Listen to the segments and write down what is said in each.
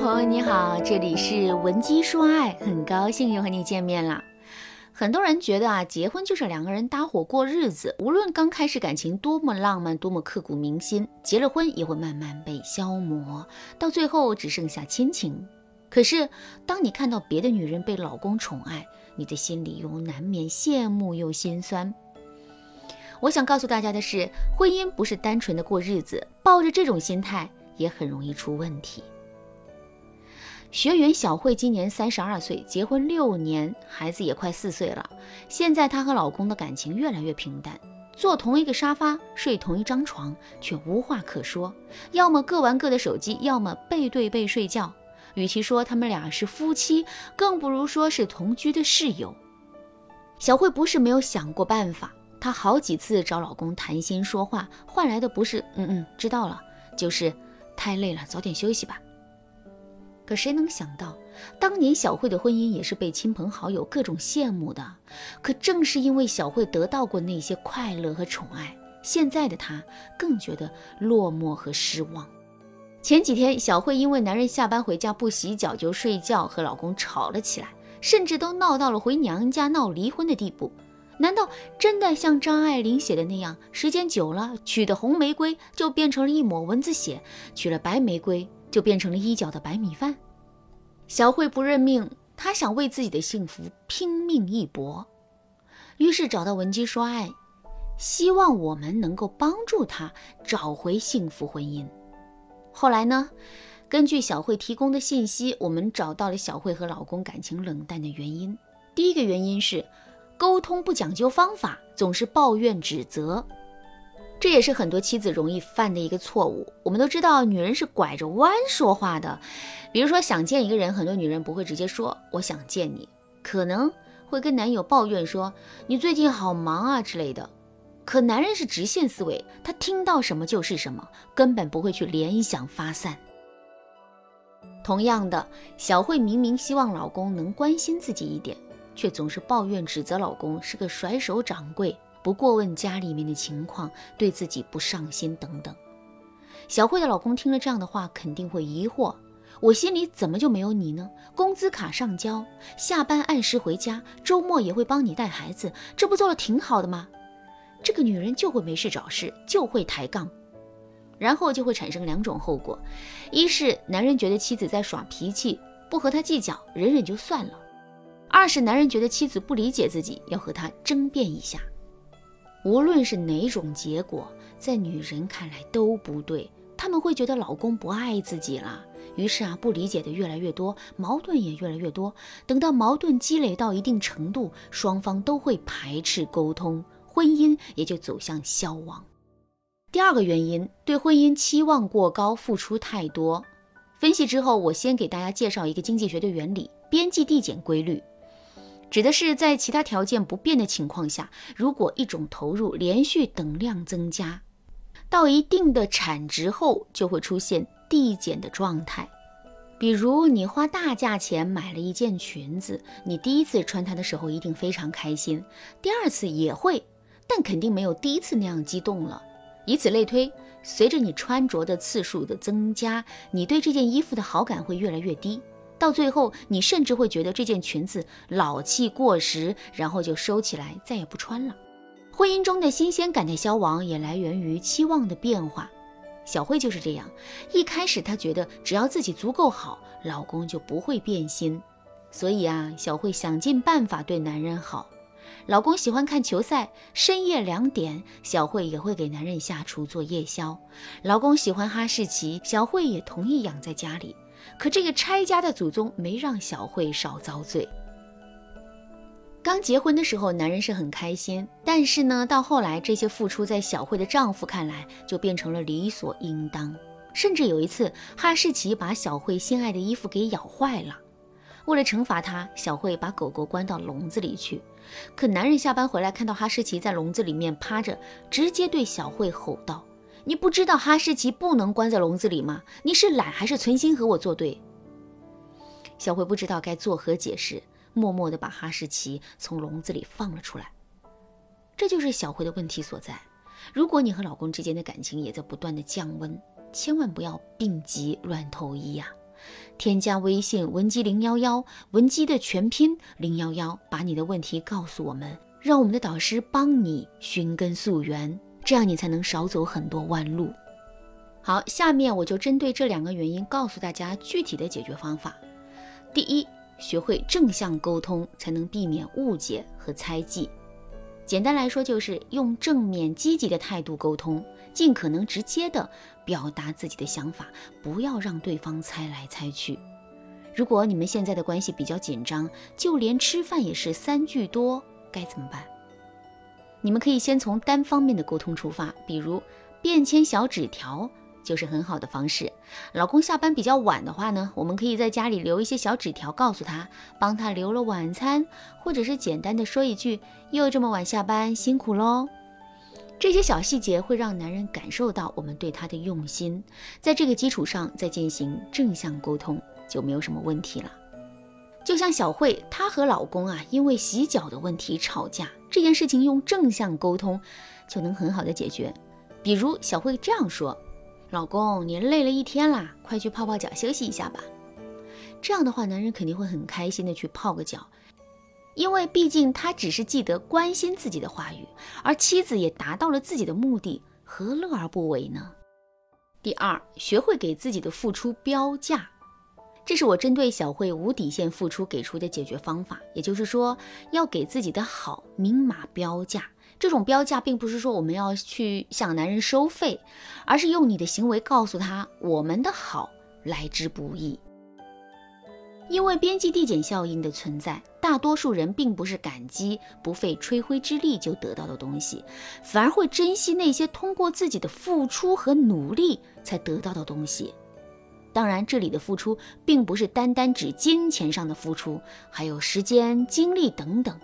朋友你好，这里是文姬说爱，很高兴又和你见面了。很多人觉得啊，结婚就是两个人搭伙过日子，无论刚开始感情多么浪漫，多么刻骨铭心，结了婚也会慢慢被消磨，到最后只剩下亲情。可是，当你看到别的女人被老公宠爱，你的心里又难免羡慕又心酸。我想告诉大家的是，婚姻不是单纯的过日子，抱着这种心态也很容易出问题。学员小慧今年三十二岁，结婚六年，孩子也快四岁了。现在她和老公的感情越来越平淡，坐同一个沙发，睡同一张床，却无话可说，要么各玩各的手机，要么背对背睡觉。与其说他们俩是夫妻，更不如说是同居的室友。小慧不是没有想过办法，她好几次找老公谈心说话，换来的不是“嗯嗯，知道了”，就是“太累了，早点休息吧”。可谁能想到，当年小慧的婚姻也是被亲朋好友各种羡慕的。可正是因为小慧得到过那些快乐和宠爱，现在的她更觉得落寞和失望。前几天，小慧因为男人下班回家不洗脚就睡觉，和老公吵了起来，甚至都闹到了回娘家闹离婚的地步。难道真的像张爱玲写的那样，时间久了，娶的红玫瑰就变成了一抹蚊子血，娶了白玫瑰？就变成了一角的白米饭。小慧不认命，她想为自己的幸福拼命一搏，于是找到文姬说爱，希望我们能够帮助她找回幸福婚姻。后来呢，根据小慧提供的信息，我们找到了小慧和老公感情冷淡的原因。第一个原因是沟通不讲究方法，总是抱怨指责。这也是很多妻子容易犯的一个错误。我们都知道，女人是拐着弯说话的。比如说，想见一个人，很多女人不会直接说“我想见你”，可能会跟男友抱怨说“你最近好忙啊”之类的。可男人是直线思维，他听到什么就是什么，根本不会去联想发散。同样的，小慧明明希望老公能关心自己一点，却总是抱怨指责老公是个甩手掌柜。不过问家里面的情况，对自己不上心等等。小慧的老公听了这样的话，肯定会疑惑：我心里怎么就没有你呢？工资卡上交，下班按时回家，周末也会帮你带孩子，这不做的挺好的吗？这个女人就会没事找事，就会抬杠，然后就会产生两种后果：一是男人觉得妻子在耍脾气，不和他计较，忍忍就算了；二是男人觉得妻子不理解自己，要和他争辩一下。无论是哪种结果，在女人看来都不对，她们会觉得老公不爱自己了，于是啊，不理解的越来越多，矛盾也越来越多。等到矛盾积累到一定程度，双方都会排斥沟通，婚姻也就走向消亡。第二个原因，对婚姻期望过高，付出太多。分析之后，我先给大家介绍一个经济学的原理——边际递减规律。指的是在其他条件不变的情况下，如果一种投入连续等量增加，到一定的产值后，就会出现递减的状态。比如你花大价钱买了一件裙子，你第一次穿它的时候一定非常开心，第二次也会，但肯定没有第一次那样激动了。以此类推，随着你穿着的次数的增加，你对这件衣服的好感会越来越低。到最后，你甚至会觉得这件裙子老气过时，然后就收起来，再也不穿了。婚姻中的新鲜感的消亡，也来源于期望的变化。小慧就是这样，一开始她觉得只要自己足够好，老公就不会变心。所以啊，小慧想尽办法对男人好。老公喜欢看球赛，深夜两点，小慧也会给男人下厨做夜宵。老公喜欢哈士奇，小慧也同意养在家里。可这个拆家的祖宗没让小慧少遭罪。刚结婚的时候，男人是很开心，但是呢，到后来这些付出在小慧的丈夫看来就变成了理所应当。甚至有一次，哈士奇把小慧心爱的衣服给咬坏了。为了惩罚他，小慧把狗狗关到笼子里去。可男人下班回来，看到哈士奇在笼子里面趴着，直接对小慧吼道。你不知道哈士奇不能关在笼子里吗？你是懒还是存心和我作对？小慧不知道该作何解释，默默地把哈士奇从笼子里放了出来。这就是小慧的问题所在。如果你和老公之间的感情也在不断的降温，千万不要病急乱投医呀！添加微信文姬零幺幺，文姬的全拼零幺幺，把你的问题告诉我们，让我们的导师帮你寻根溯源，这样你才能少走很多弯路。好，下面我就针对这两个原因告诉大家具体的解决方法。第一，学会正向沟通，才能避免误解和猜忌。简单来说，就是用正面积极的态度沟通，尽可能直接的表达自己的想法，不要让对方猜来猜去。如果你们现在的关系比较紧张，就连吃饭也是三句多，该怎么办？你们可以先从单方面的沟通出发，比如便签小纸条。就是很好的方式。老公下班比较晚的话呢，我们可以在家里留一些小纸条，告诉他，帮他留了晚餐，或者是简单的说一句“又这么晚下班，辛苦喽”。这些小细节会让男人感受到我们对他的用心，在这个基础上再进行正向沟通，就没有什么问题了。就像小慧，她和老公啊，因为洗脚的问题吵架，这件事情用正向沟通就能很好的解决。比如小慧这样说。老公，你累了一天啦，快去泡泡脚休息一下吧。这样的话，男人肯定会很开心的去泡个脚，因为毕竟他只是记得关心自己的话语，而妻子也达到了自己的目的，何乐而不为呢？第二，学会给自己的付出标价，这是我针对小慧无底线付出给出的解决方法，也就是说，要给自己的好明码标价。这种标价并不是说我们要去向男人收费，而是用你的行为告诉他我们的好来之不易。因为边际递减效应的存在，大多数人并不是感激不费吹灰之力就得到的东西，反而会珍惜那些通过自己的付出和努力才得到的东西。当然，这里的付出并不是单单指金钱上的付出，还有时间、精力等等。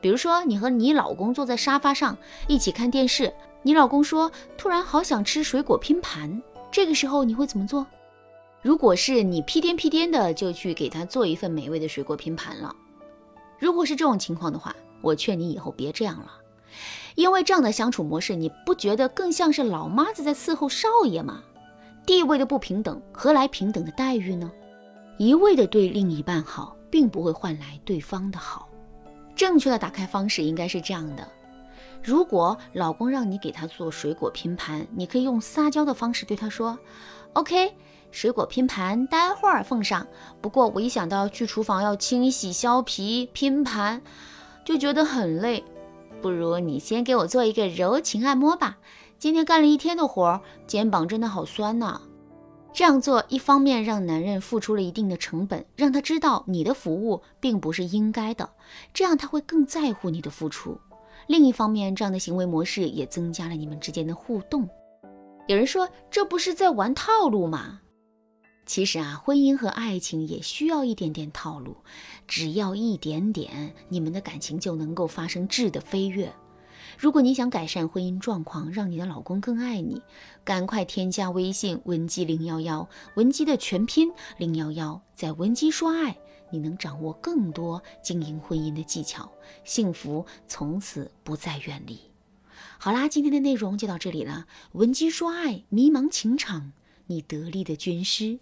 比如说，你和你老公坐在沙发上一起看电视，你老公说突然好想吃水果拼盘，这个时候你会怎么做？如果是你屁颠屁颠的就去给他做一份美味的水果拼盘了。如果是这种情况的话，我劝你以后别这样了，因为这样的相处模式，你不觉得更像是老妈子在伺候少爷吗？地位的不平等，何来平等的待遇呢？一味的对另一半好，并不会换来对方的好。正确的打开方式应该是这样的：如果老公让你给他做水果拼盘，你可以用撒娇的方式对他说：“OK，水果拼盘待会儿奉上。不过我一想到去厨房要清洗、削皮、拼盘，就觉得很累。不如你先给我做一个柔情按摩吧。今天干了一天的活，肩膀真的好酸呐。”这样做，一方面让男人付出了一定的成本，让他知道你的服务并不是应该的，这样他会更在乎你的付出；另一方面，这样的行为模式也增加了你们之间的互动。有人说，这不是在玩套路吗？其实啊，婚姻和爱情也需要一点点套路，只要一点点，你们的感情就能够发生质的飞跃。如果你想改善婚姻状况，让你的老公更爱你，赶快添加微信文姬零幺幺，文姬的全拼零幺幺，在文姬说爱，你能掌握更多经营婚姻的技巧，幸福从此不再远离。好啦，今天的内容就到这里了，文姬说爱，迷茫情场，你得力的军师。